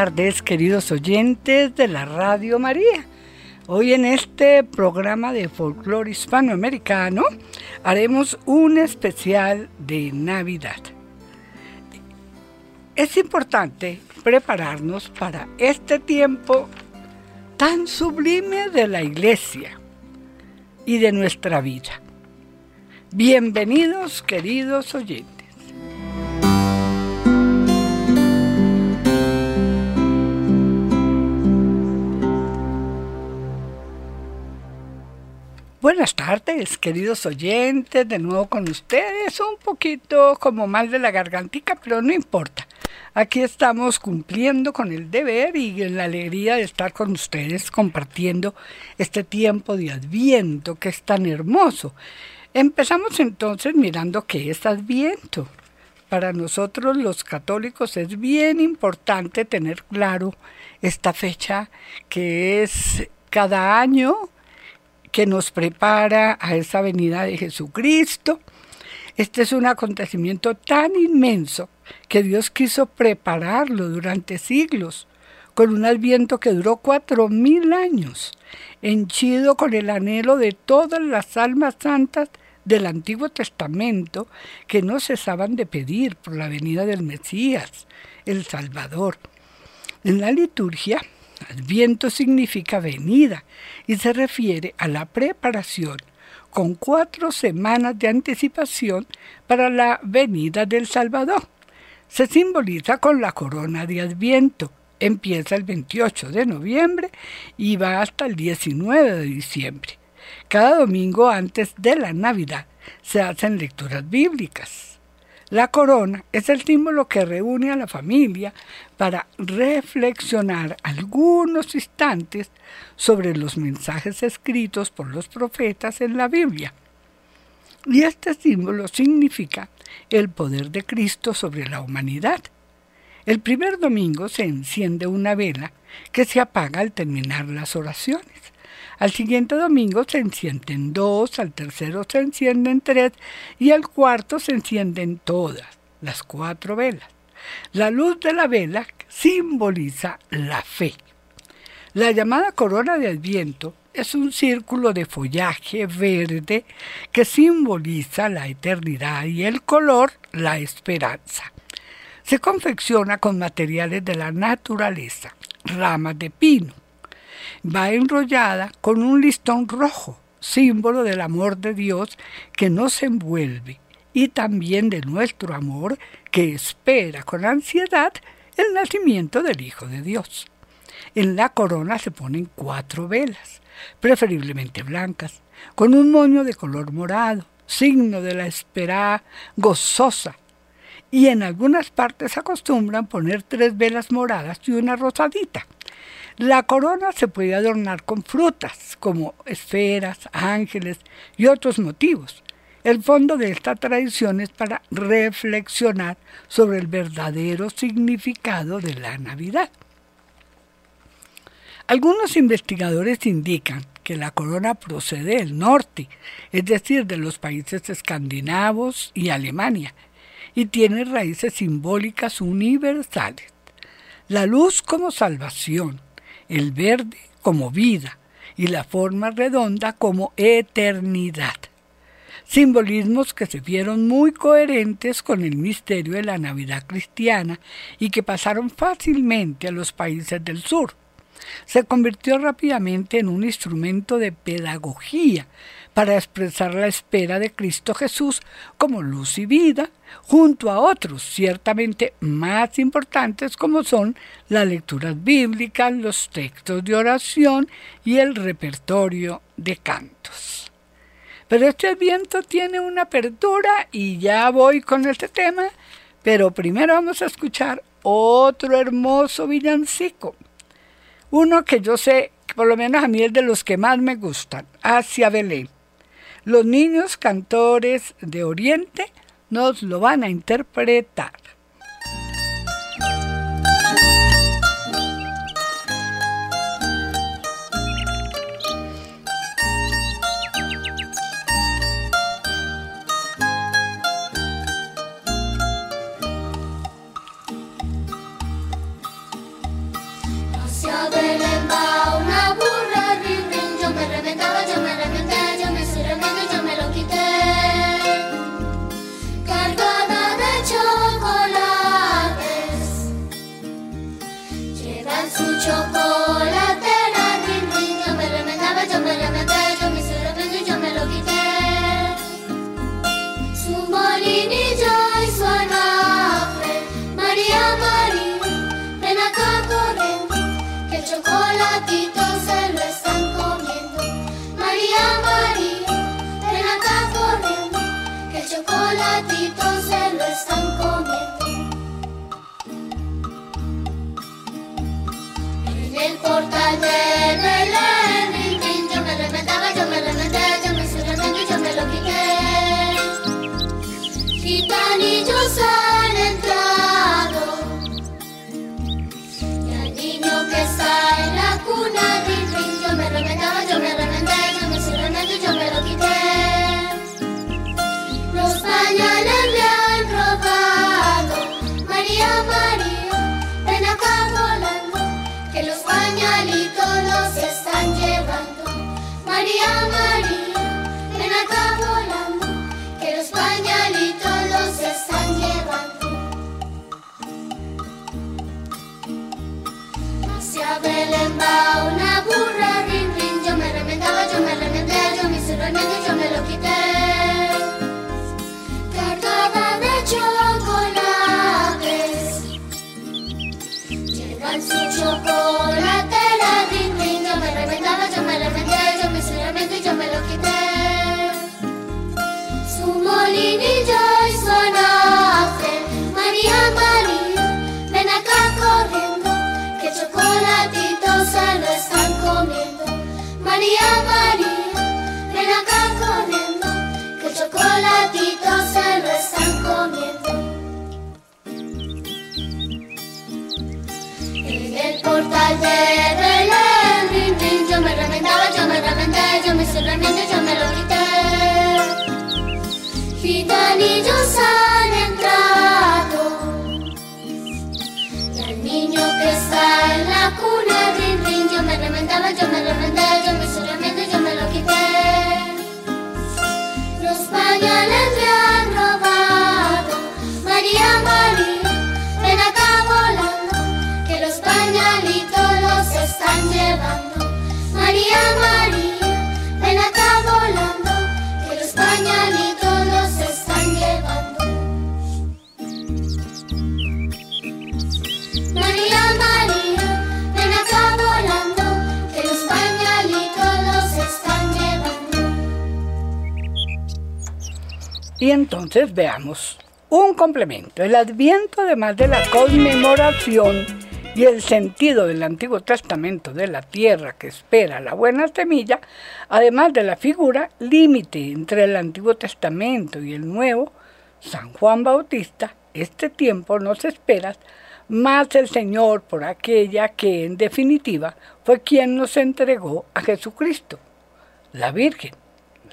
Tardes, queridos oyentes de la Radio María. Hoy en este programa de folclore hispanoamericano haremos un especial de Navidad. Es importante prepararnos para este tiempo tan sublime de la iglesia y de nuestra vida. Bienvenidos queridos oyentes. Buenas tardes, queridos oyentes, de nuevo con ustedes, un poquito como mal de la gargantica, pero no importa. Aquí estamos cumpliendo con el deber y en la alegría de estar con ustedes compartiendo este tiempo de Adviento que es tan hermoso. Empezamos entonces mirando qué es Adviento. Para nosotros los católicos es bien importante tener claro esta fecha que es cada año que nos prepara a esa venida de Jesucristo. Este es un acontecimiento tan inmenso que Dios quiso prepararlo durante siglos, con un adviento que duró cuatro mil años, henchido con el anhelo de todas las almas santas del Antiguo Testamento que no cesaban de pedir por la venida del Mesías, el Salvador. En la liturgia, Adviento significa venida y se refiere a la preparación con cuatro semanas de anticipación para la venida del Salvador. Se simboliza con la corona de Adviento. Empieza el 28 de noviembre y va hasta el 19 de diciembre. Cada domingo antes de la Navidad se hacen lecturas bíblicas. La corona es el símbolo que reúne a la familia para reflexionar algunos instantes sobre los mensajes escritos por los profetas en la Biblia. Y este símbolo significa el poder de Cristo sobre la humanidad. El primer domingo se enciende una vela que se apaga al terminar las oraciones. Al siguiente domingo se encienden dos, al tercero se encienden tres y al cuarto se encienden todas, las cuatro velas. La luz de la vela simboliza la fe. La llamada corona de Adviento es un círculo de follaje verde que simboliza la eternidad y el color la esperanza. Se confecciona con materiales de la naturaleza, ramas de pino, va enrollada con un listón rojo, símbolo del amor de Dios que nos envuelve y también de nuestro amor que espera con ansiedad el nacimiento del Hijo de Dios. En la corona se ponen cuatro velas, preferiblemente blancas, con un moño de color morado, signo de la espera gozosa. Y en algunas partes acostumbran poner tres velas moradas y una rosadita. La corona se puede adornar con frutas, como esferas, ángeles y otros motivos. El fondo de esta tradición es para reflexionar sobre el verdadero significado de la Navidad. Algunos investigadores indican que la corona procede del norte, es decir, de los países escandinavos y Alemania, y tiene raíces simbólicas universales. La luz como salvación, el verde como vida y la forma redonda como eternidad. Simbolismos que se vieron muy coherentes con el misterio de la Navidad cristiana y que pasaron fácilmente a los países del sur. Se convirtió rápidamente en un instrumento de pedagogía para expresar la espera de Cristo Jesús como luz y vida, junto a otros ciertamente más importantes como son las lecturas bíblicas, los textos de oración y el repertorio de cantos. Pero este viento tiene una apertura y ya voy con este tema, pero primero vamos a escuchar otro hermoso villancico, uno que yo sé, por lo menos a mí es de los que más me gustan, Hacia Belén. Los niños cantores de Oriente nos lo van a interpretar. Y entonces veamos un complemento. El adviento, además de la conmemoración y el sentido del Antiguo Testamento de la tierra que espera la buena semilla, además de la figura límite entre el Antiguo Testamento y el Nuevo, San Juan Bautista, este tiempo nos espera más el Señor por aquella que en definitiva fue quien nos entregó a Jesucristo, la Virgen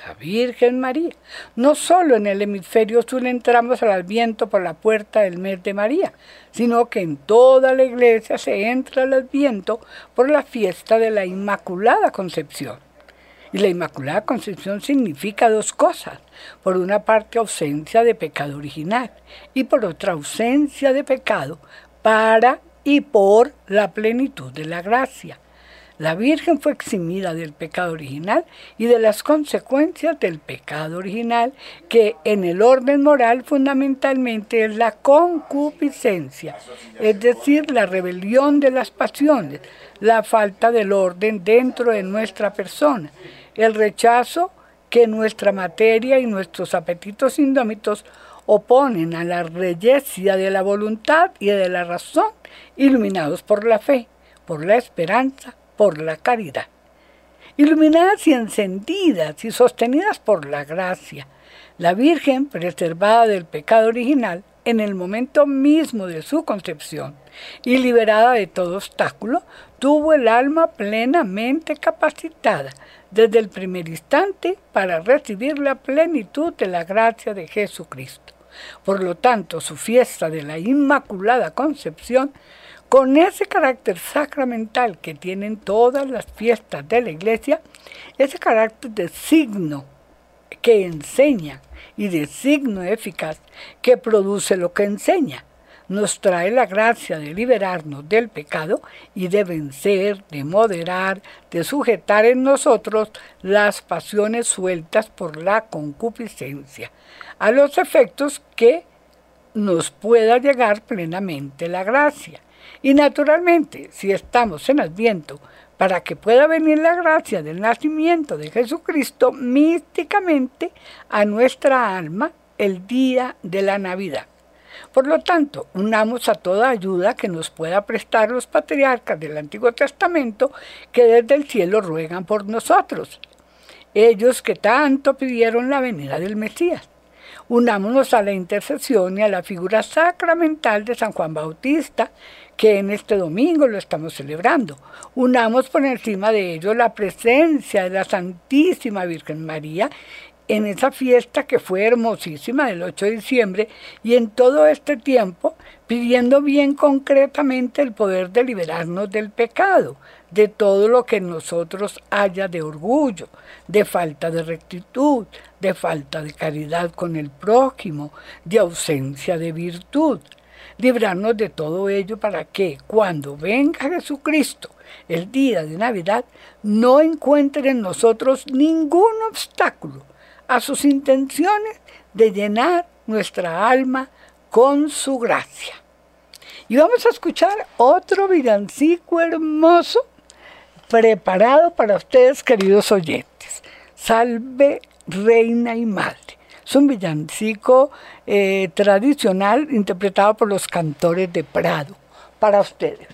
la Virgen María. No solo en el hemisferio sur entramos al Adviento por la puerta del mes de María, sino que en toda la iglesia se entra al Adviento por la fiesta de la Inmaculada Concepción. Y la Inmaculada Concepción significa dos cosas. Por una parte, ausencia de pecado original y por otra, ausencia de pecado para y por la plenitud de la gracia. La Virgen fue eximida del pecado original y de las consecuencias del pecado original, que en el orden moral fundamentalmente es la concupiscencia, es decir, la rebelión de las pasiones, la falta del orden dentro de nuestra persona, el rechazo que nuestra materia y nuestros apetitos indómitos oponen a la reyecia de la voluntad y de la razón, iluminados por la fe, por la esperanza, por la caridad. Iluminadas y encendidas y sostenidas por la gracia, la Virgen, preservada del pecado original en el momento mismo de su concepción y liberada de todo obstáculo, tuvo el alma plenamente capacitada desde el primer instante para recibir la plenitud de la gracia de Jesucristo. Por lo tanto, su fiesta de la Inmaculada Concepción con ese carácter sacramental que tienen todas las fiestas de la iglesia, ese carácter de signo que enseña y de signo eficaz que produce lo que enseña, nos trae la gracia de liberarnos del pecado y de vencer, de moderar, de sujetar en nosotros las pasiones sueltas por la concupiscencia, a los efectos que nos pueda llegar plenamente la gracia. Y naturalmente, si estamos en Adviento, para que pueda venir la gracia del nacimiento de Jesucristo místicamente a nuestra alma el día de la Navidad. Por lo tanto, unamos a toda ayuda que nos pueda prestar los patriarcas del Antiguo Testamento que desde el cielo ruegan por nosotros, ellos que tanto pidieron la venida del Mesías. Unámonos a la intercesión y a la figura sacramental de San Juan Bautista, que en este domingo lo estamos celebrando. Unamos por encima de ello la presencia de la Santísima Virgen María en esa fiesta que fue hermosísima del 8 de diciembre y en todo este tiempo pidiendo bien concretamente el poder de liberarnos del pecado, de todo lo que en nosotros haya de orgullo, de falta de rectitud, de falta de caridad con el prójimo, de ausencia de virtud. Librarnos de todo ello para que cuando venga Jesucristo el día de Navidad no encuentre en nosotros ningún obstáculo a sus intenciones de llenar nuestra alma con su gracia. Y vamos a escuchar otro villancico hermoso preparado para ustedes, queridos oyentes. Salve, reina y madre. Es un villancico eh, tradicional interpretado por los cantores de Prado. Para ustedes.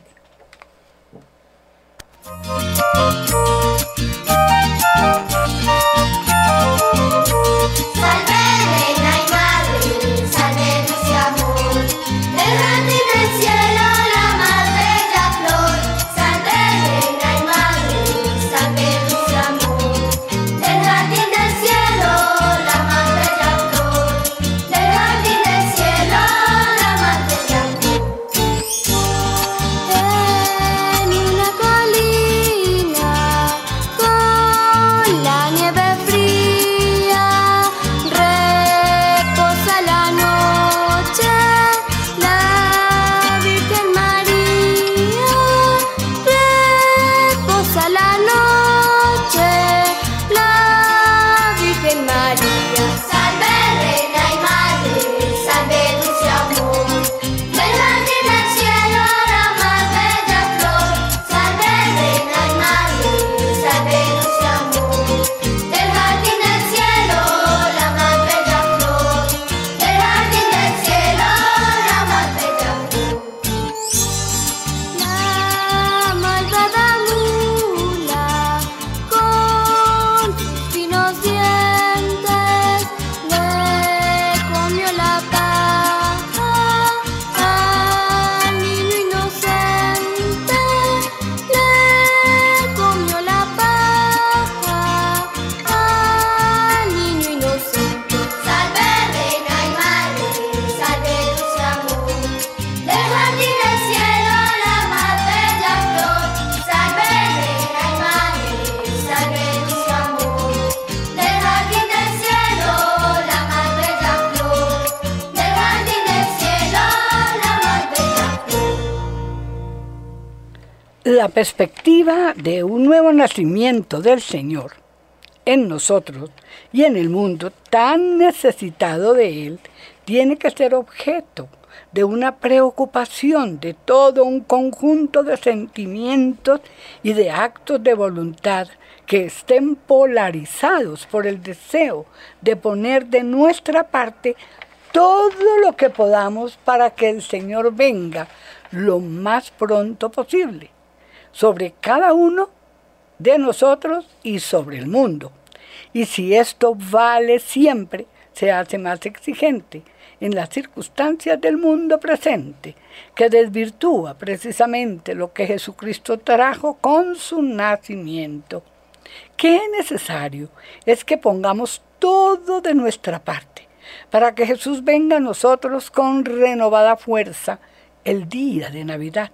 Del Señor en nosotros y en el mundo tan necesitado de Él, tiene que ser objeto de una preocupación de todo un conjunto de sentimientos y de actos de voluntad que estén polarizados por el deseo de poner de nuestra parte todo lo que podamos para que el Señor venga lo más pronto posible sobre cada uno de nosotros y sobre el mundo. Y si esto vale siempre, se hace más exigente en las circunstancias del mundo presente, que desvirtúa precisamente lo que Jesucristo trajo con su nacimiento. Qué necesario es que pongamos todo de nuestra parte para que Jesús venga a nosotros con renovada fuerza el día de Navidad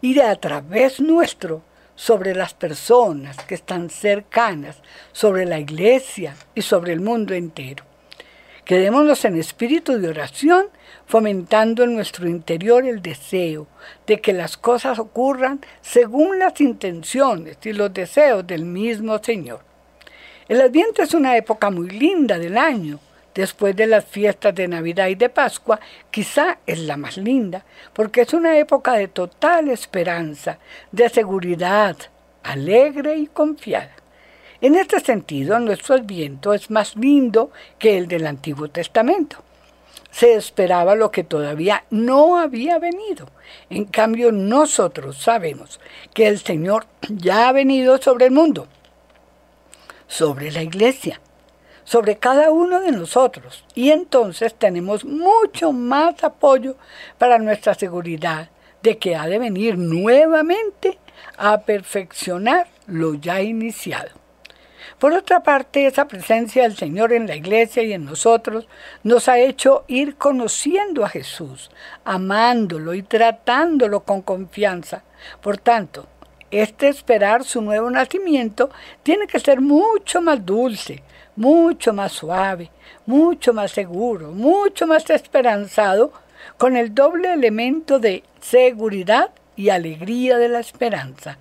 ir a través nuestro sobre las personas que están cercanas, sobre la iglesia y sobre el mundo entero. Quedémonos en espíritu de oración, fomentando en nuestro interior el deseo de que las cosas ocurran según las intenciones y los deseos del mismo Señor. El Adviento es una época muy linda del año, después de las fiestas de Navidad y de Pascua, quizá es la más linda, porque es una época de total esperanza, de seguridad, alegre y confiada. En este sentido, nuestro adviento es más lindo que el del Antiguo Testamento. se esperaba lo que todavía no había venido. En cambio, nosotros sabemos que el Señor ya ha venido sobre el mundo, sobre la iglesia, sobre cada uno de nosotros. Y entonces tenemos mucho más apoyo para nuestra seguridad de que ha de venir nuevamente a perfeccionar lo ya iniciado. Por otra parte, esa presencia del Señor en la iglesia y en nosotros nos ha hecho ir conociendo a Jesús, amándolo y tratándolo con confianza. Por tanto, este esperar su nuevo nacimiento tiene que ser mucho más dulce, mucho más suave, mucho más seguro, mucho más esperanzado, con el doble elemento de seguridad y alegría de la esperanza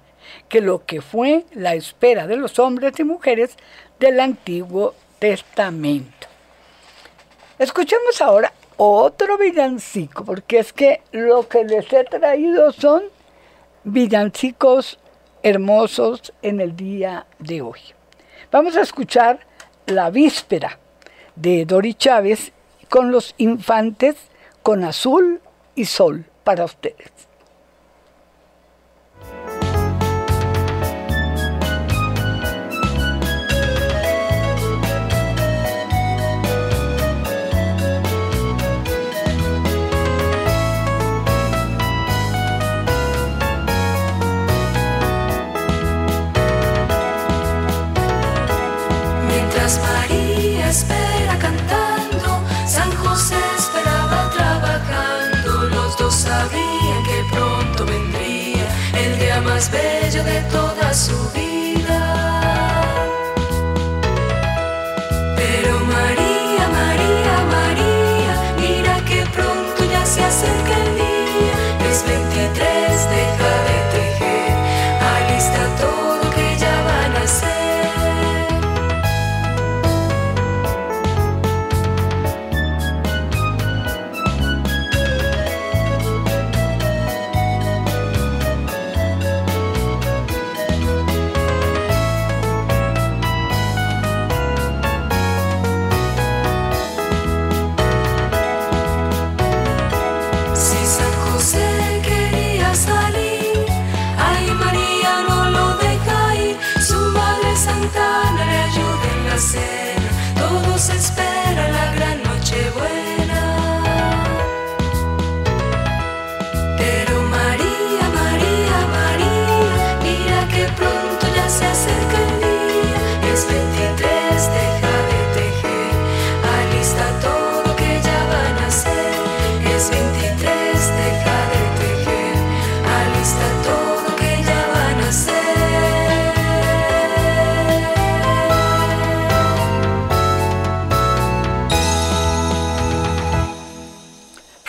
que lo que fue la espera de los hombres y mujeres del Antiguo Testamento. Escuchemos ahora otro villancico, porque es que lo que les he traído son villancicos hermosos en el día de hoy. Vamos a escuchar La Víspera de Dori Chávez con los infantes con azul y sol para ustedes. Más bello de toda su vida.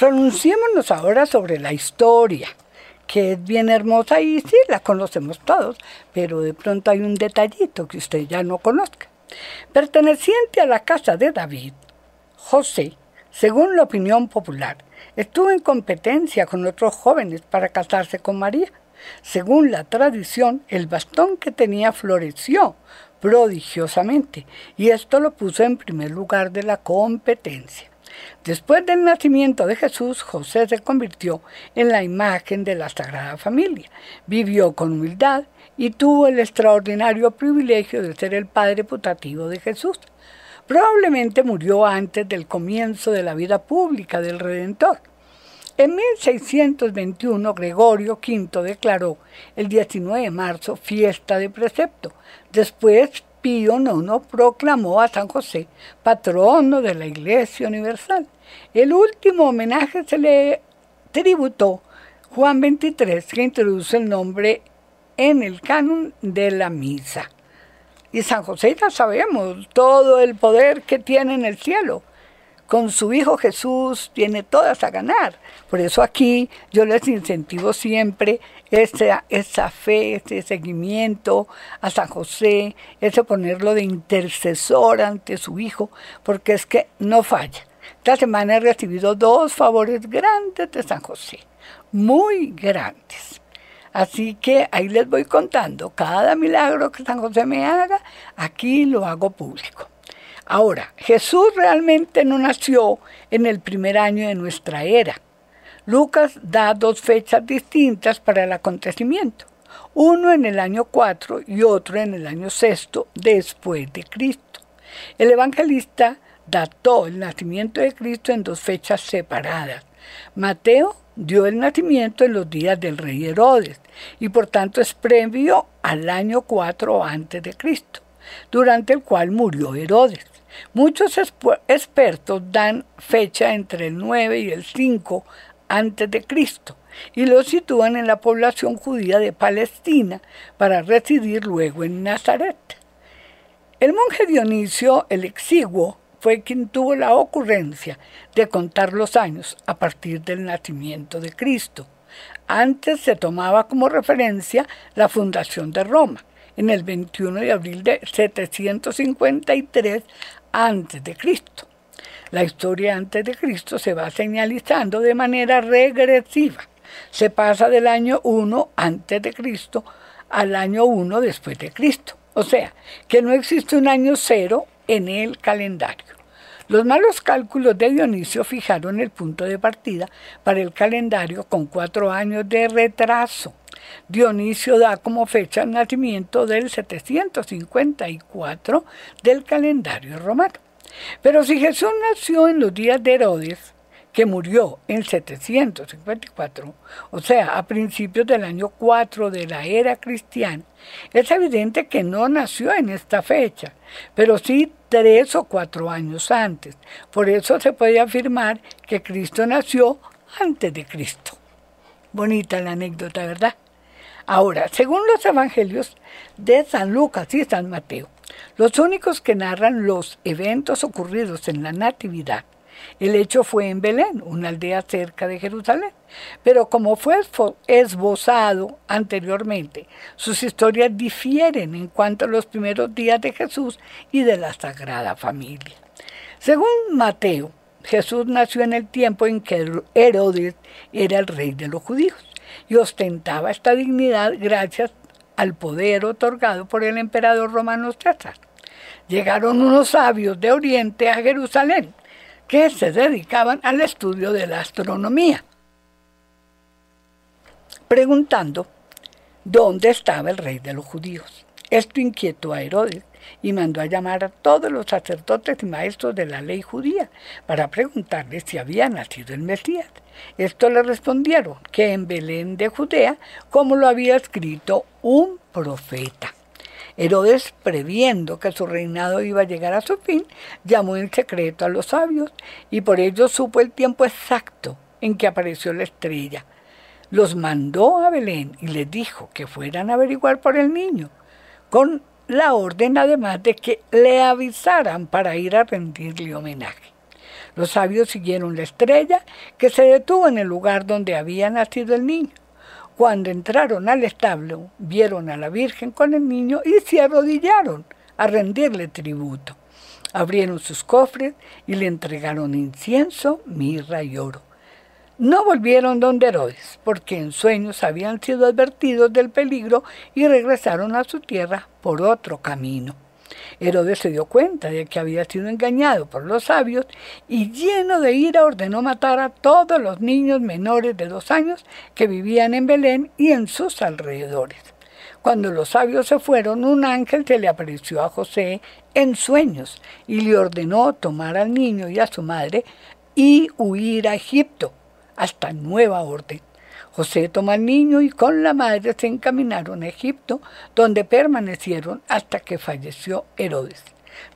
Pronunciémonos ahora sobre la historia, que es bien hermosa y sí, la conocemos todos, pero de pronto hay un detallito que usted ya no conozca. Perteneciente a la casa de David, José, según la opinión popular, estuvo en competencia con otros jóvenes para casarse con María. Según la tradición, el bastón que tenía floreció prodigiosamente y esto lo puso en primer lugar de la competencia. Después del nacimiento de Jesús, José se convirtió en la imagen de la Sagrada Familia. Vivió con humildad y tuvo el extraordinario privilegio de ser el padre putativo de Jesús. Probablemente murió antes del comienzo de la vida pública del Redentor. En 1621 Gregorio V declaró el 19 de marzo fiesta de precepto. Después Pío IX proclamó a San José patrono de la Iglesia Universal. El último homenaje se le tributó Juan XXIII, que introduce el nombre en el canon de la misa. Y San José ya sabemos todo el poder que tiene en el cielo con su Hijo Jesús tiene todas a ganar. Por eso aquí yo les incentivo siempre esa, fe, ese seguimiento a San José, ese ponerlo de intercesor ante su Hijo, porque es que no falla. Esta semana he recibido dos favores grandes de San José, muy grandes. Así que ahí les voy contando cada milagro que San José me haga, aquí lo hago público. Ahora, Jesús realmente no nació en el primer año de nuestra era. Lucas da dos fechas distintas para el acontecimiento, uno en el año 4 y otro en el año sexto después de Cristo. El evangelista dató el nacimiento de Cristo en dos fechas separadas. Mateo dio el nacimiento en los días del rey Herodes y por tanto es previo al año 4 antes de Cristo, durante el cual murió Herodes. Muchos expertos dan fecha entre el 9 y el 5 antes de Cristo y lo sitúan en la población judía de Palestina para residir luego en Nazaret. El monje Dionisio el Exiguo fue quien tuvo la ocurrencia de contar los años a partir del nacimiento de Cristo. Antes se tomaba como referencia la fundación de Roma, en el 21 de abril de 753 a.C. La historia antes de Cristo se va señalizando de manera regresiva. Se pasa del año 1 antes de Cristo al año 1 después de Cristo. O sea, que no existe un año cero en el calendario. Los malos cálculos de Dionisio fijaron el punto de partida para el calendario con cuatro años de retraso. Dionisio da como fecha el nacimiento del 754 del calendario romano. Pero si Jesús nació en los días de Herodes, que murió en 754, o sea, a principios del año 4 de la era cristiana, es evidente que no nació en esta fecha, pero sí tres o cuatro años antes. Por eso se puede afirmar que Cristo nació antes de Cristo. Bonita la anécdota, ¿verdad? Ahora, según los evangelios de San Lucas y San Mateo, los únicos que narran los eventos ocurridos en la Natividad. El hecho fue en Belén, una aldea cerca de Jerusalén, pero como fue esbozado anteriormente, sus historias difieren en cuanto a los primeros días de Jesús y de la Sagrada Familia. Según Mateo, Jesús nació en el tiempo en que Herodes era el rey de los judíos y ostentaba esta dignidad gracias al poder otorgado por el emperador romano César. Llegaron unos sabios de Oriente a Jerusalén que se dedicaban al estudio de la astronomía, preguntando dónde estaba el rey de los judíos. Esto inquietó a Herodes y mandó a llamar a todos los sacerdotes y maestros de la ley judía para preguntarles si había nacido el Mesías. Esto le respondieron que en Belén de Judea, como lo había escrito un profeta. Herodes, previendo que su reinado iba a llegar a su fin, llamó en secreto a los sabios y por ello supo el tiempo exacto en que apareció la estrella. Los mandó a Belén y les dijo que fueran a averiguar por el niño, con la orden además de que le avisaran para ir a rendirle homenaje. Los sabios siguieron la estrella que se detuvo en el lugar donde había nacido el niño. Cuando entraron al establo, vieron a la Virgen con el niño y se arrodillaron a rendirle tributo. Abrieron sus cofres y le entregaron incienso, mirra y oro. No volvieron donde Herodes, porque en sueños habían sido advertidos del peligro y regresaron a su tierra por otro camino. Herodes se dio cuenta de que había sido engañado por los sabios y lleno de ira ordenó matar a todos los niños menores de dos años que vivían en Belén y en sus alrededores. Cuando los sabios se fueron, un ángel se le apareció a José en sueños y le ordenó tomar al niño y a su madre y huir a Egipto hasta nueva orden. José tomó al niño y con la madre se encaminaron a Egipto, donde permanecieron hasta que falleció Herodes.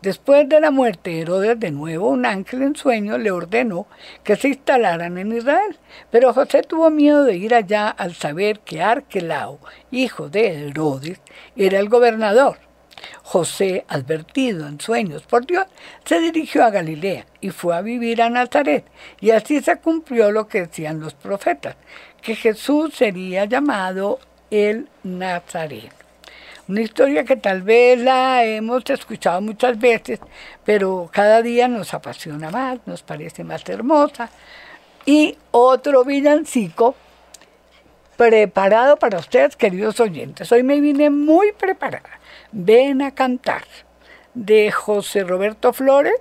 Después de la muerte de Herodes, de nuevo un ángel en sueño le ordenó que se instalaran en Israel. Pero José tuvo miedo de ir allá al saber que Arquelao, hijo de Herodes, era el gobernador. José, advertido en sueños por Dios, se dirigió a Galilea y fue a vivir a Nazaret. Y así se cumplió lo que decían los profetas, que Jesús sería llamado el Nazareno. Una historia que tal vez la hemos escuchado muchas veces, pero cada día nos apasiona más, nos parece más hermosa. Y otro villancico preparado para ustedes, queridos oyentes. Hoy me vine muy preparada. Ven a cantar de José Roberto Flores,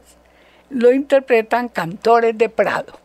lo interpretan Cantores de Prado.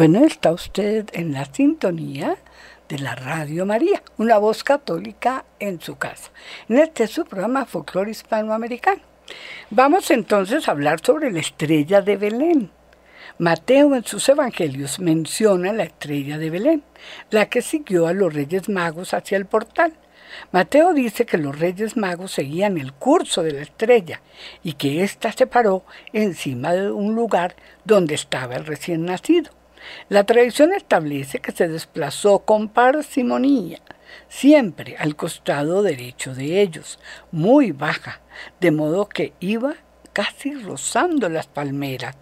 Bueno, está usted en la sintonía de la Radio María, una voz católica en su casa. En este es su programa Folclore Hispanoamericano. Vamos entonces a hablar sobre la estrella de Belén. Mateo en sus evangelios menciona la estrella de Belén, la que siguió a los reyes magos hacia el portal. Mateo dice que los reyes magos seguían el curso de la estrella y que ésta se paró encima de un lugar donde estaba el recién nacido. La tradición establece que se desplazó con parsimonía, siempre al costado derecho de ellos, muy baja, de modo que iba casi rozando las palmeras.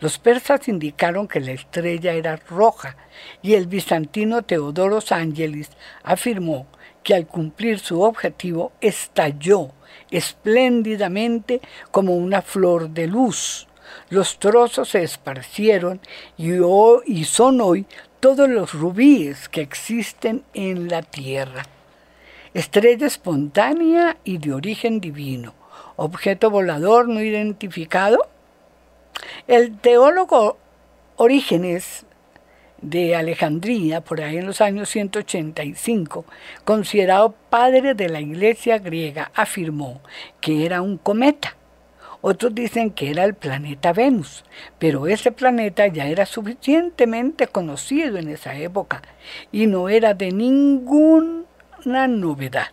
Los persas indicaron que la estrella era roja y el bizantino Teodoros Ángelis afirmó que al cumplir su objetivo estalló espléndidamente como una flor de luz los trozos se esparcieron y, son hoy todos los rubíes que existen en la tierra. Estrella espontánea y de origen divino. Objeto volador no identificado. El teólogo Orígenes de Alejandría, por ahí en los años 185, considerado padre de la iglesia griega, afirmó que era un cometa Otros dicen que era el planeta Venus, pero ese planeta ya era suficientemente conocido en esa época y no era de ninguna novedad.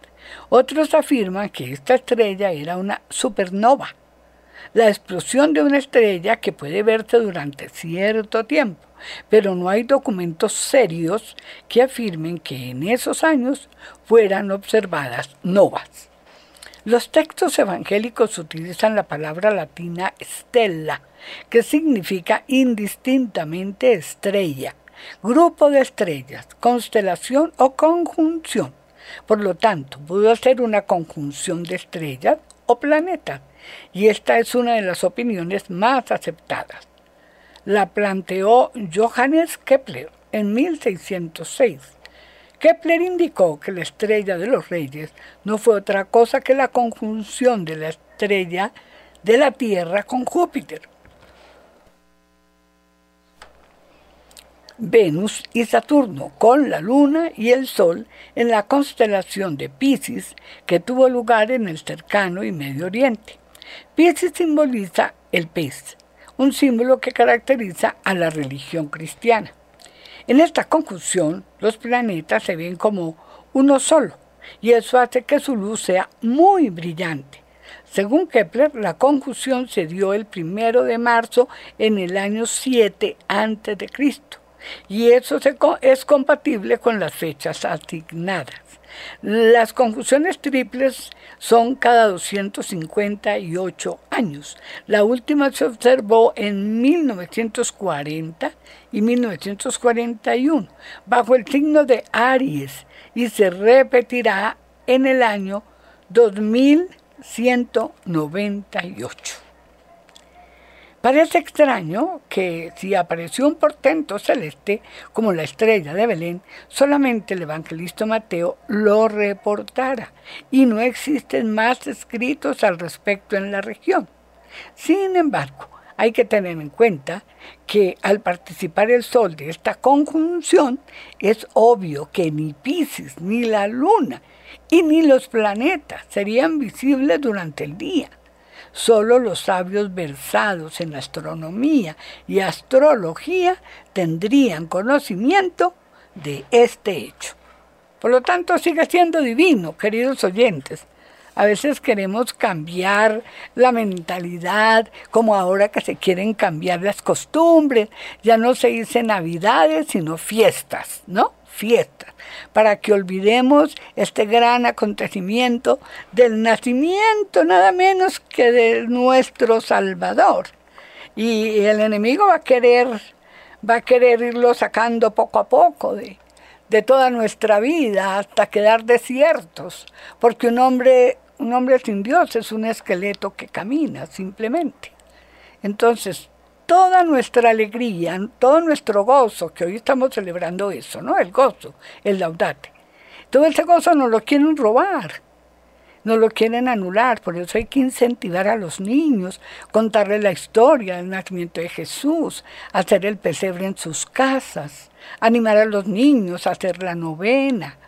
Otros afirman que esta estrella era una supernova, la explosión de una estrella que puede verse durante cierto tiempo, pero no hay documentos serios que afirmen que en esos años fueran observadas novas. Los textos evangélicos utilizan la palabra latina stella, que significa indistintamente estrella, grupo de estrellas, constelación o conjunción. Por lo tanto, pudo ser una conjunción de estrellas o planetas, y esta es una de las opiniones más aceptadas. La planteó Johannes Kepler en 1606 Kepler indicó que la estrella de los reyes no fue otra cosa que la conjunción de la estrella de la Tierra con Júpiter. Venus y Saturno con la Luna y el Sol en la constelación de Pisces que tuvo lugar en el cercano y Medio Oriente. Pisces simboliza el pez, un símbolo que caracteriza a la religión cristiana. En esta conjunción, los planetas se ven como uno solo, y eso hace que su luz sea muy brillante. Según Kepler, la conjunción se dio el primero de marzo en el año 7 a.C. y eso es compatible con las fechas asignadas. Las conjunciones triples son cada 258 años. La última se observó en 1940 y 1941 bajo el signo de Aries y se repetirá en el año 2198. Parece extraño que si apareció un portento celeste como la estrella de Belén, solamente el evangelista Mateo lo reportara y no existen más escritos al respecto en la región. Sin embargo, hay que tener en cuenta que al participar el Sol de esta conjunción, es obvio que ni Pisces, ni la Luna y ni los planetas serían visibles durante el día Solo los sabios versados en astronomía y astrología tendrían conocimiento de este hecho. Por lo tanto, sigue siendo divino, queridos oyentes. A veces queremos cambiar la mentalidad, como ahora que se quieren cambiar las costumbres. Ya no se dice navidades, sino fiestas, ¿no? Fiestas para que olvidemos este gran acontecimiento del nacimiento nada menos que de nuestro Salvador. Y el enemigo va a querer, va a querer irlo sacando poco a poco de, de toda nuestra vida hasta quedar desiertos, porque un hombre, un hombre sin Dios es un esqueleto que camina simplemente. Entonces, toda nuestra alegría, todo nuestro gozo, que hoy estamos celebrando eso, ¿no? El gozo, el laudate. Todo ese gozo nos lo quieren robar, nos lo quieren anular, por eso hay que incentivar a los niños, contarles la historia del nacimiento de Jesús, hacer el pesebre en sus casas, animar a los niños a hacer la novena,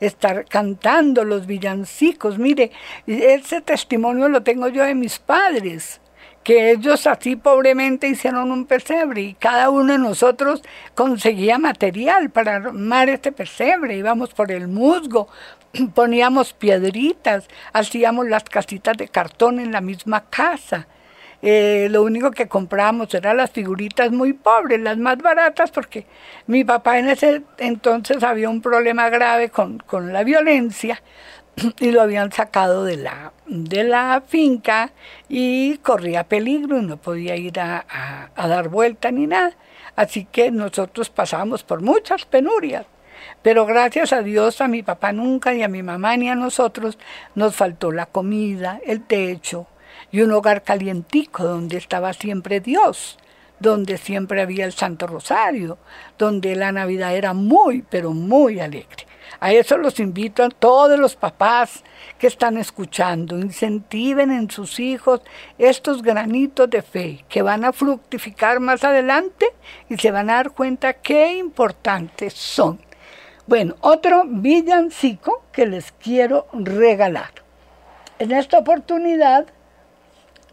estar cantando los villancicos. Mire, ese testimonio lo tengo yo de mis padres que ellos así pobremente hicieron un pesebre y cada uno de nosotros conseguía material para armar este pesebre, íbamos por el musgo, poníamos piedritas, hacíamos las casitas de cartón en la misma casa. Eh, lo único que comprábamos eran las figuritas muy pobres, las más baratas, porque mi papá en ese entonces había un problema grave con, con la violencia y lo habían sacado de la, de la finca y corría peligro y no podía ir a, a, dar vuelta ni nada. Así que nosotros pasamos por muchas penurias. Pero gracias a Dios, a mi papá nunca, ni a mi mamá, ni a nosotros, nos faltó la comida, el techo y un hogar calientico donde estaba siempre Dios, donde siempre había el Santo Rosario, donde la Navidad era muy, pero muy alegre. A eso los invito a todos los papás que están escuchando. Incentiven en sus hijos estos granitos de fe que van a fructificar más adelante y se van a dar cuenta qué importantes son. Bueno, otro villancico que les quiero regalar. En esta oportunidad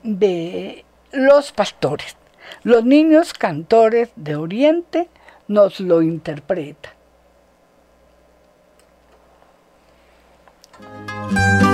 de los pastores. Los niños cantores de Oriente nos lo interpretan. Música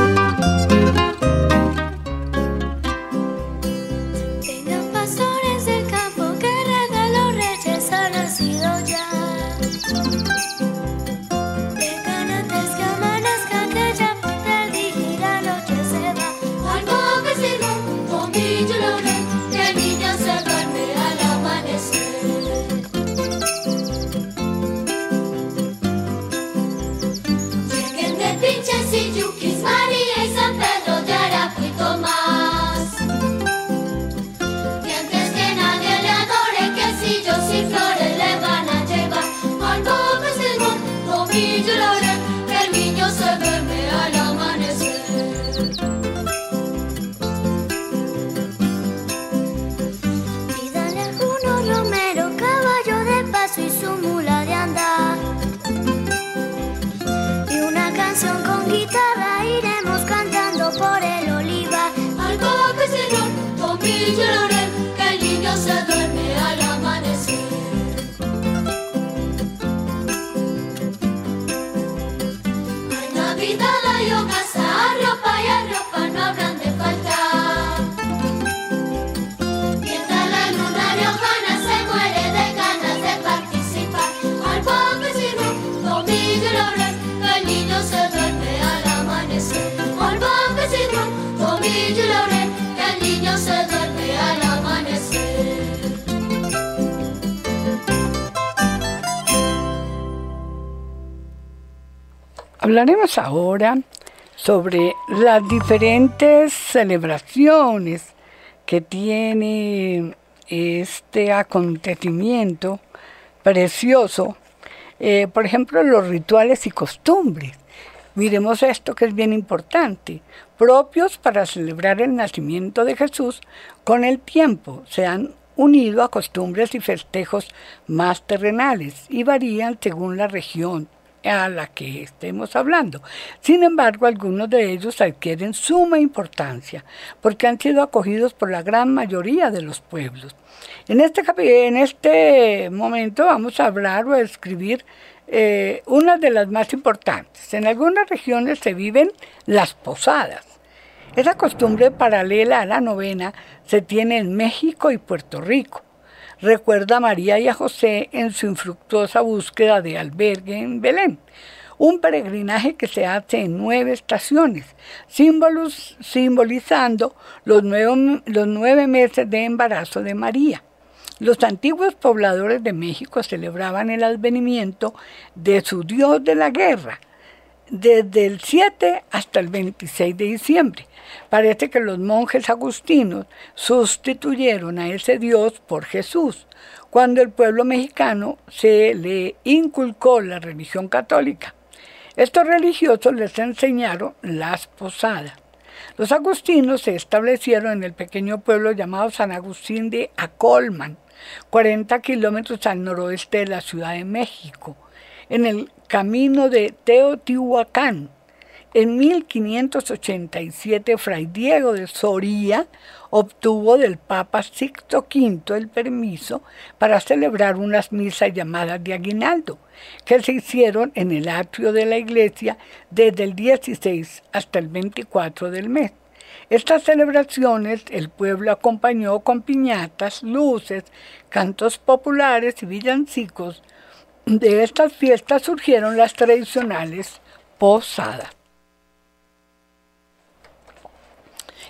teacher. Hablaremos ahora sobre las diferentes celebraciones que tiene este acontecimiento precioso, eh, por ejemplo, los rituales y costumbres. Miremos esto que es bien importante, propios para celebrar el nacimiento de Jesús, con el tiempo se han unido a costumbres y festejos más terrenales y varían según la región, a la que estemos hablando. Sin embargo, algunos de ellos adquieren suma importancia porque han sido acogidos por la gran mayoría de los pueblos. En este, en este momento vamos a hablar o a escribir eh, una de las más importantes. En algunas regiones se viven las posadas. Esa costumbre paralela a la novena se tiene en México y Puerto Rico recuerda a María y a José en su infructuosa búsqueda de albergue en Belén. Un peregrinaje que se hace en nueve estaciones, símbolos, simbolizando los los nueve meses de embarazo de María. Los antiguos pobladores de México celebraban el advenimiento de su dios de la guerra, desde el 7 hasta el 26 de diciembre. Parece que los monjes agustinos sustituyeron a ese Dios por Jesús, cuando el pueblo mexicano se le inculcó la religión católica. Estos religiosos les enseñaron las posadas. Los agustinos se establecieron en el pequeño pueblo llamado San Agustín de Acolman, 40 kilómetros al noroeste de la Ciudad de México, en el camino de Teotihuacán. En 1587, Fray Diego de Soría obtuvo del Papa Sixto V el permiso para celebrar unas misas llamadas de aguinaldo, que se hicieron en el atrio de la iglesia desde el 16 hasta el 24 del mes. Estas celebraciones el pueblo acompañó con piñatas, luces, cantos populares y villancicos. De estas fiestas surgieron las tradicionales posadas.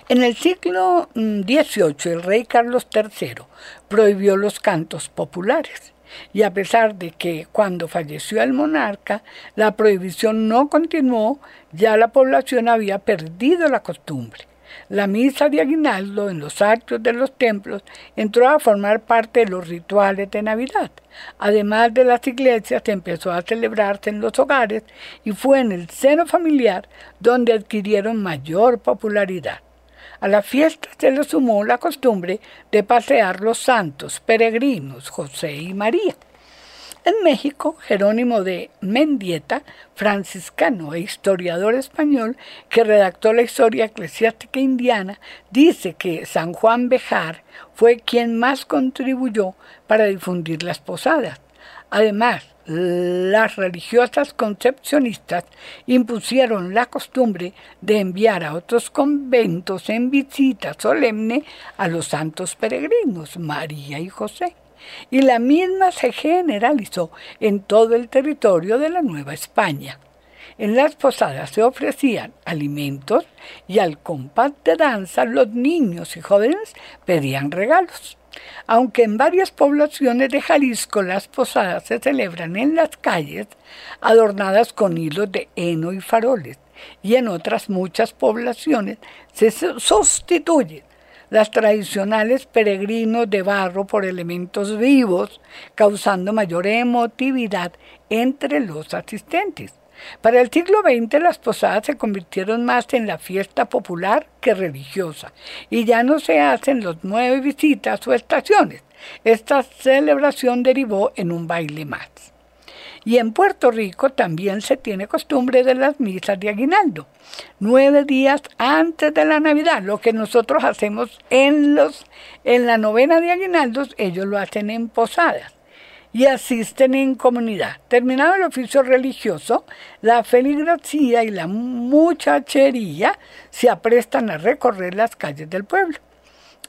En el siglo XVIII el rey Carlos III prohibió los cantos populares y a pesar de que cuando falleció el monarca la prohibición no continuó, ya la población había perdido la costumbre. La misa de aguinaldo en los actos de los templos entró a formar parte de los rituales de Navidad. Además de las iglesias, empezó a celebrarse en los hogares y fue en el seno familiar donde adquirieron mayor popularidad. A la fiesta se le sumó la costumbre de pasear los santos peregrinos José y María. En México, Jerónimo de Mendieta, franciscano e historiador español que redactó la historia eclesiástica indiana, dice que San Juan Bejar fue quien más contribuyó para difundir las posadas. Además, las religiosas concepcionistas impusieron la costumbre de enviar a otros conventos en visita solemne a los santos peregrinos, María y José. Y la misma se generalizó en todo el territorio de la Nueva España. En las posadas se ofrecían alimentos y al compás de danza los niños y jóvenes pedían regalos. Aunque en varias poblaciones de Jalisco las posadas se celebran en las calles, adornadas con hilos de heno y faroles, y en otras muchas poblaciones se sustituyen las tradicionales peregrinos de barro por elementos vivos, causando mayor emotividad entre los asistentes. Para el siglo XX las posadas se convirtieron más en la fiesta popular que religiosa y ya no se hacen los nueve visitas o estaciones. Esta celebración derivó en un baile más. Y en Puerto Rico también se tiene costumbre de las misas de aguinaldo, nueve días antes de la Navidad. Lo que nosotros hacemos en, los, en la novena de aguinaldos, ellos lo hacen en posadas y asisten en comunidad. Terminado el oficio religioso, la feligresía y la muchachería se aprestan a recorrer las calles del pueblo.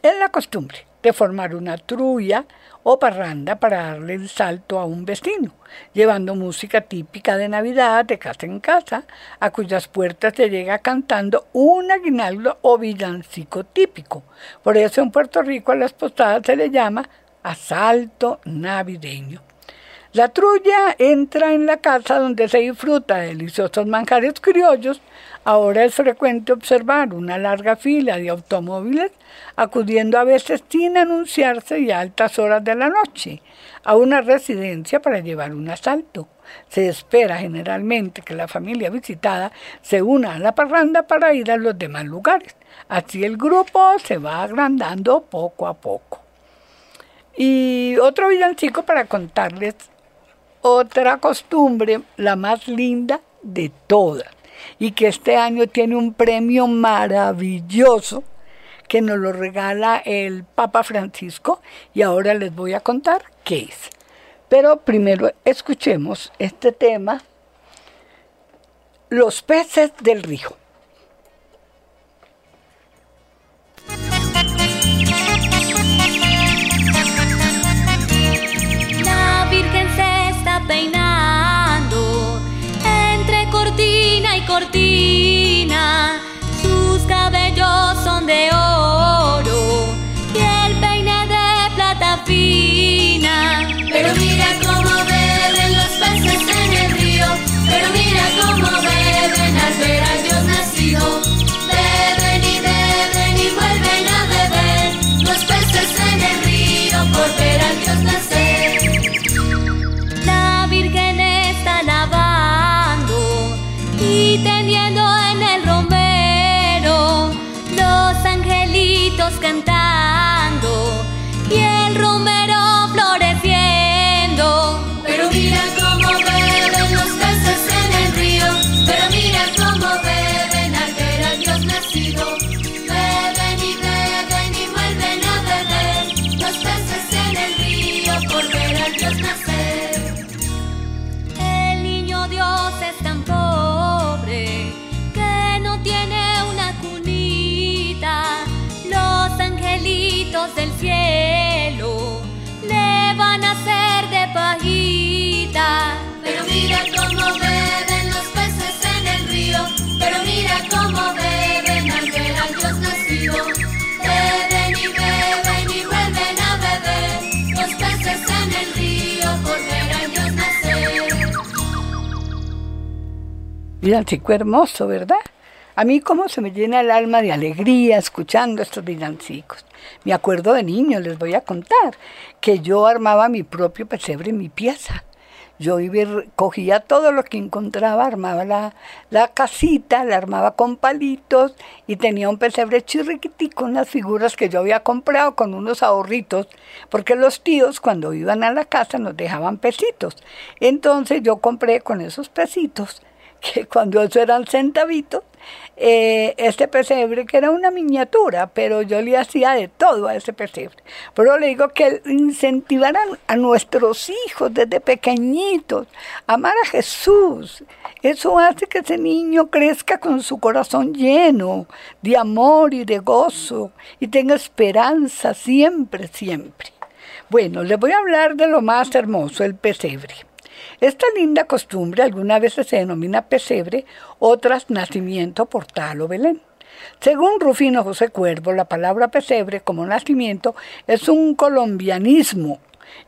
Es la costumbre de formar una trulla o parranda para darle el salto a un vecino, llevando música típica de Navidad de casa en casa, a cuyas puertas se llega cantando un aguinaldo o villancico típico. Por eso en Puerto Rico a las postadas se le llama asalto navideño. La trulla entra en la casa donde se disfruta de deliciosos manjares criollos. Ahora es frecuente observar una larga fila de automóviles acudiendo a veces sin anunciarse y a altas horas de la noche a una residencia para llevar un asalto. Se espera generalmente que la familia visitada se una a la parranda para ir a los demás lugares. Así el grupo se va agrandando poco a poco. Y otro villancico para contarles otra costumbre, la más linda de todas, y que este año tiene un premio maravilloso que nos lo regala el Papa Francisco y ahora les voy a contar qué es. Pero primero escuchemos este tema, los peces del río. Mira, chico hermoso, ¿verdad? A mí como se me llena el alma de alegría escuchando estos villancicos. Me acuerdo de niño, les voy a contar, que yo armaba mi propio pesebre en mi pieza. Yo iba y cogía todo lo que encontraba, armaba la, casita, la armaba con palitos y tenía un pesebre chirriquitico, unas figuras que yo había comprado con unos ahorritos, porque los tíos cuando iban a la casa nos dejaban pesitos. Entonces yo compré con esos pesitos, que cuando eso eran centavitos, eh, este pesebre que era una miniatura, pero yo le hacía de todo a ese pesebre. Pero le digo que incentivaran a nuestros hijos desde pequeñitos, a amar a Jesús. Eso hace que ese niño crezca con su corazón lleno de amor y de gozo y tenga esperanza siempre, siempre. Bueno, les voy a hablar de lo más hermoso, el pesebre. Esta linda costumbre algunas veces se denomina pesebre, otras nacimiento, portal o Belén. Según Rufino José Cuervo, la palabra pesebre como nacimiento es un colombianismo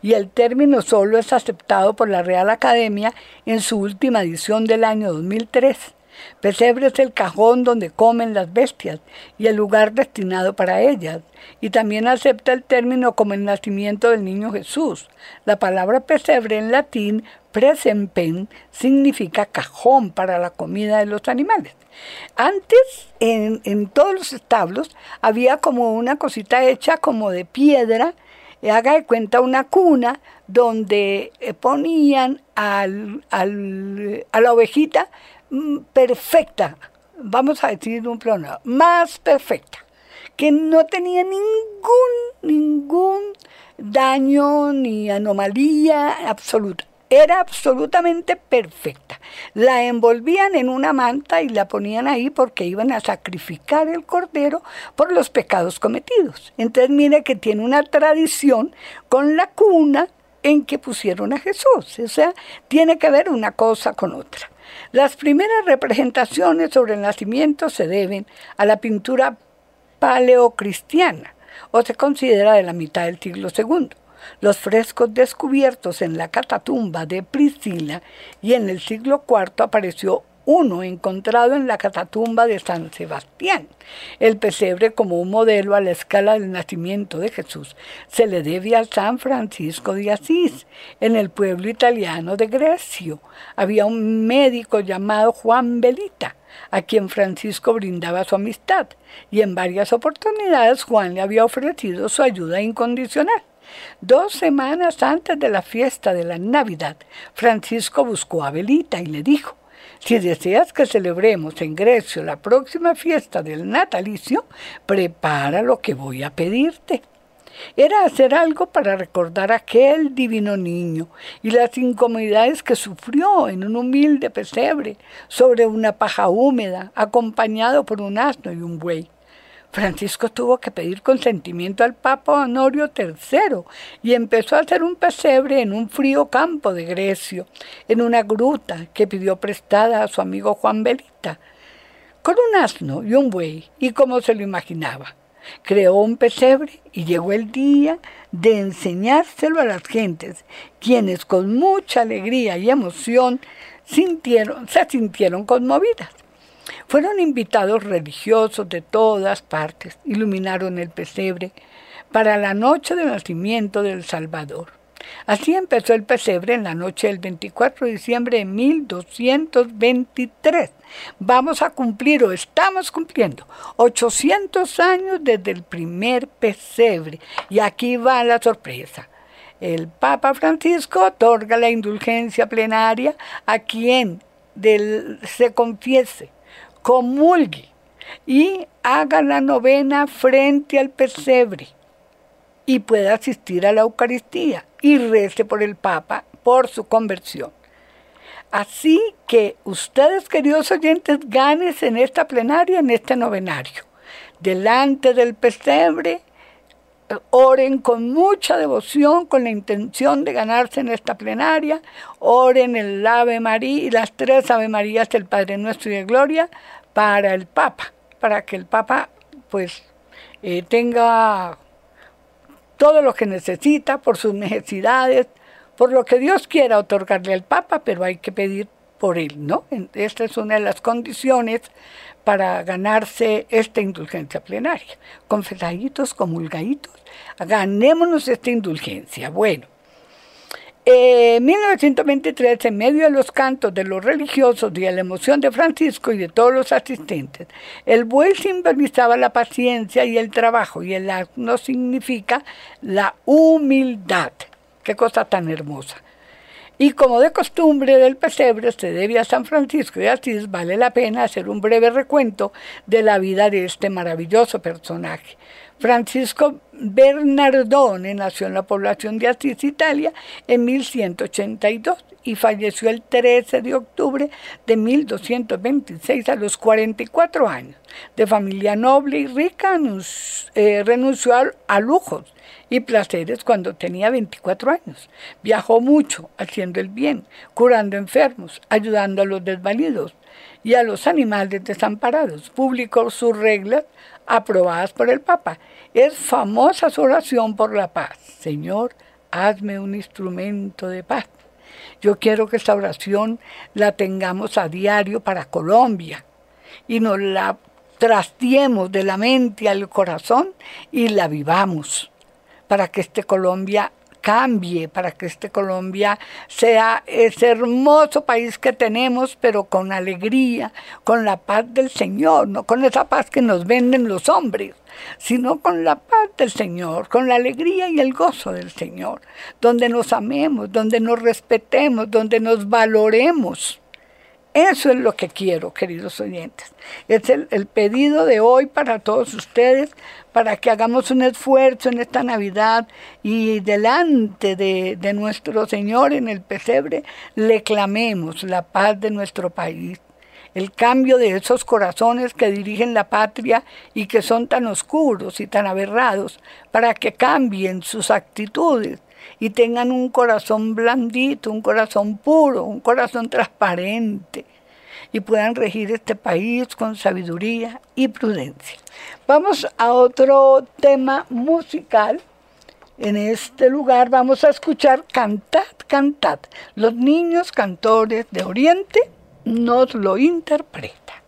y el término solo es aceptado por la Real Academia en su última edición del año 2003. Pesebre es el cajón donde comen las bestias y el lugar destinado para ellas. Y también acepta el término como el nacimiento del niño Jesús. La palabra pesebre en latín, presempen, significa cajón para la comida de los animales. Antes, en, en todos los establos, había como una cosita hecha como de piedra, haga de cuenta una cuna donde eh, ponían al, al- a la ovejita perfecta, vamos a decir un plano, más perfecta, que no tenía ningún, ningún daño ni anomalía absoluta. Era absolutamente perfecta. La envolvían en una manta y la ponían ahí porque iban a sacrificar el cordero por los pecados cometidos. Entonces mire que tiene una tradición con la cuna en que pusieron a Jesús. O sea, tiene que ver una cosa con otra. Las primeras representaciones sobre el nacimiento se deben a la pintura paleocristiana o se considera de la mitad del siglo II. Los frescos descubiertos en la catatumba de Priscila y en el siglo IV apareció uno encontrado en la catatumba de San Sebastián. El pesebre como un modelo a la escala del nacimiento de Jesús se le debe a San Francisco de Asís, en el pueblo italiano de Grecio. Había un médico llamado Juan Belita, a quien Francisco brindaba su amistad, y en varias oportunidades Juan le había ofrecido su ayuda incondicional. Dos semanas antes de la fiesta de la Navidad, Francisco buscó a Belita y le dijo, si deseas que celebremos en Grecia la próxima fiesta del natalicio, prepara lo que voy a pedirte. Era hacer algo para recordar a aquel divino niño y las incomodidades que sufrió en un humilde pesebre sobre una paja húmeda, acompañado por un asno y un buey. Francisco tuvo que pedir consentimiento al Papa Honorio III y empezó a hacer un pesebre en un frío campo de Grecio, en una gruta que pidió prestada a su amigo Juan Belita, con un asno y un buey, y como se lo imaginaba. Creó un pesebre y llegó el día de enseñárselo a las gentes, quienes con mucha alegría y emoción sintieron, se sintieron conmovidas. Fueron invitados religiosos de todas partes, iluminaron el pesebre para la noche del nacimiento del Salvador. Así empezó el pesebre en la noche del 24 de diciembre de 1223. Vamos a cumplir o estamos cumpliendo 800 años desde el primer pesebre. Y aquí va la sorpresa. El Papa Francisco otorga la indulgencia plenaria a quien se confiese comulgue y haga la novena frente al pesebre y pueda asistir a la Eucaristía y rece por el Papa por su conversión. Así que ustedes, queridos oyentes, ganes en esta plenaria, en este novenario. Delante del pesebre, oren con mucha devoción, con la intención de ganarse en esta plenaria, oren el Ave María y las tres Ave Marías del Padre Nuestro y de Gloria para el Papa, para que el Papa pues eh, tenga todo lo que necesita por sus necesidades, por lo que Dios quiera otorgarle al Papa, pero hay que pedir por él, ¿no? Esta es una de las condiciones para ganarse esta indulgencia plenaria. Confesaditos, comulgaditos, ganémonos esta indulgencia. Bueno, En 1923, en medio de los cantos de los religiosos y de la emoción de Francisco y de todos los asistentes, el buey simbolizaba la paciencia y el trabajo, y el asno significa la humildad. Qué cosa tan hermosa. Y como de costumbre del pesebre se debe a San Francisco de Asís, vale la pena hacer un breve recuento de la vida de este maravilloso personaje. Francisco Bernardone nació en la población de Asís, Italia, en 1182 y falleció el 13 de octubre de 1226 a los 44 años. De familia noble y rica, eh, renunció a lujos y placeres cuando tenía 24 años. Viajó mucho haciendo el bien, curando enfermos, ayudando a los desvalidos y a los animales desamparados. Publicó sus reglas aprobadas por el Papa. Es famosa su oración por la paz. Señor, hazme un instrumento de paz. Yo quiero que esta oración la tengamos a diario para Colombia y nos la trastiemos de la mente al corazón y la vivamos para que este Colombia cambie, para que este Colombia sea ese hermoso país que tenemos, pero con alegría, con la paz del Señor, no con esa paz que nos venden los hombres, sino con la paz del Señor, con la alegría y el gozo del Señor, donde nos amemos, donde nos respetemos, donde nos valoremos. Eso es lo que quiero, queridos oyentes. Es el, pedido de hoy para todos ustedes, para que hagamos un esfuerzo en esta Navidad y delante de, de nuestro Señor en el pesebre le clamemos la paz de nuestro país, el cambio de esos corazones que dirigen la patria y que son tan oscuros y tan aberrados, para que cambien sus actitudes y tengan un corazón blandito, un corazón puro, un corazón transparente y puedan regir este país con sabiduría y prudencia. Vamos a otro tema musical. En este lugar vamos a escuchar Cantad, Cantad. Los niños cantores de Oriente nos lo interpretan.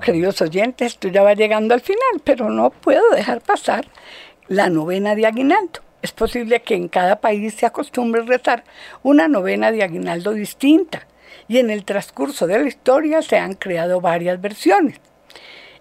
Queridos oyentes, esto ya va llegando al final, pero no puedo dejar pasar la novena de Aguinaldo. Es posible que en cada país se acostumbre rezar una novena de aguinaldo distinta y en el transcurso de la historia se han creado varias versiones.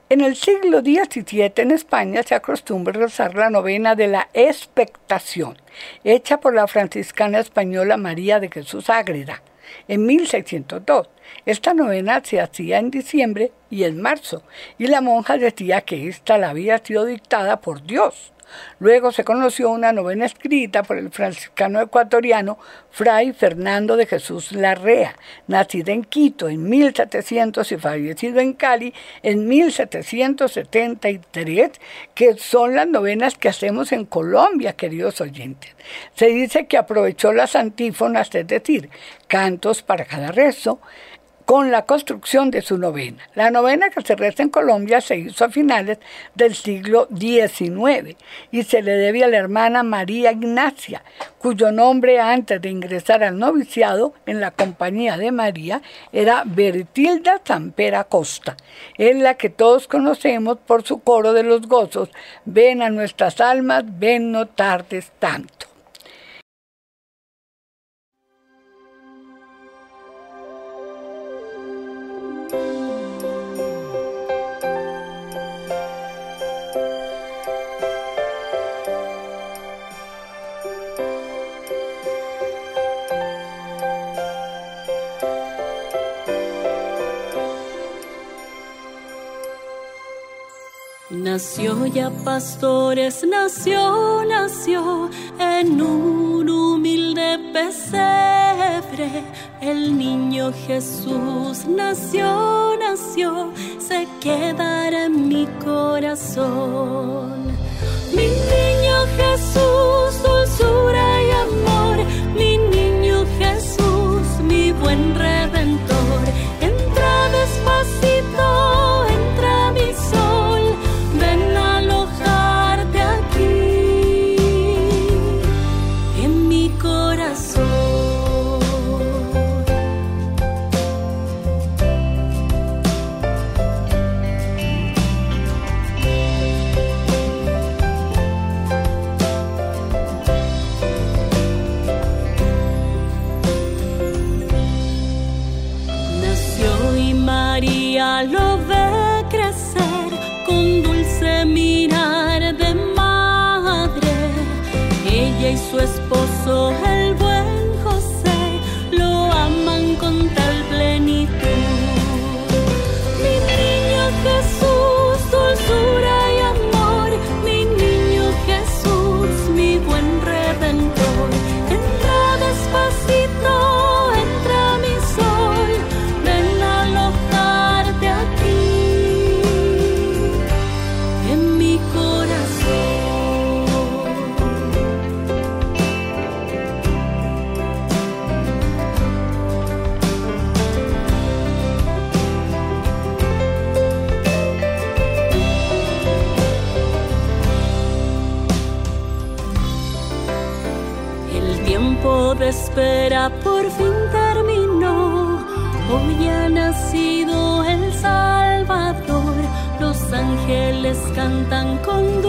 En el siglo XVII en España se acostumbra rezar la novena de la expectación, hecha por la franciscana española María de Jesús Ágreda en 1602. Esta novena se hacía en diciembre y en marzo, y la monja decía que esta la había sido dictada por Dios. Luego se conoció una novena escrita por el franciscano ecuatoriano Fray Fernando de Jesús Larrea, nacido en Quito en 1700 y fallecido en Cali en 1773, que son las novenas que hacemos en Colombia, queridos oyentes. Se dice que aprovechó las antífonas, es decir, cantos para cada rezo, con la construcción de su novena. La novena que se reza en Colombia se hizo a finales del siglo XIX y se le debe a la hermana María Ignacia, cuyo nombre antes de ingresar al noviciado en la compañía de María era Bertilda Zampera Costa. Es la que todos conocemos por su coro de los gozos. Ven a nuestras almas, ven no tardes tanto. Nació ya pastores, nació, nació en un humilde pesebre. El niño Jesús nació, nació, se quedará en mi corazón. Mi niño Jesús, dulzura y amor, mi niño Jesús, mi buen redentor, esposo, ángeles cantan con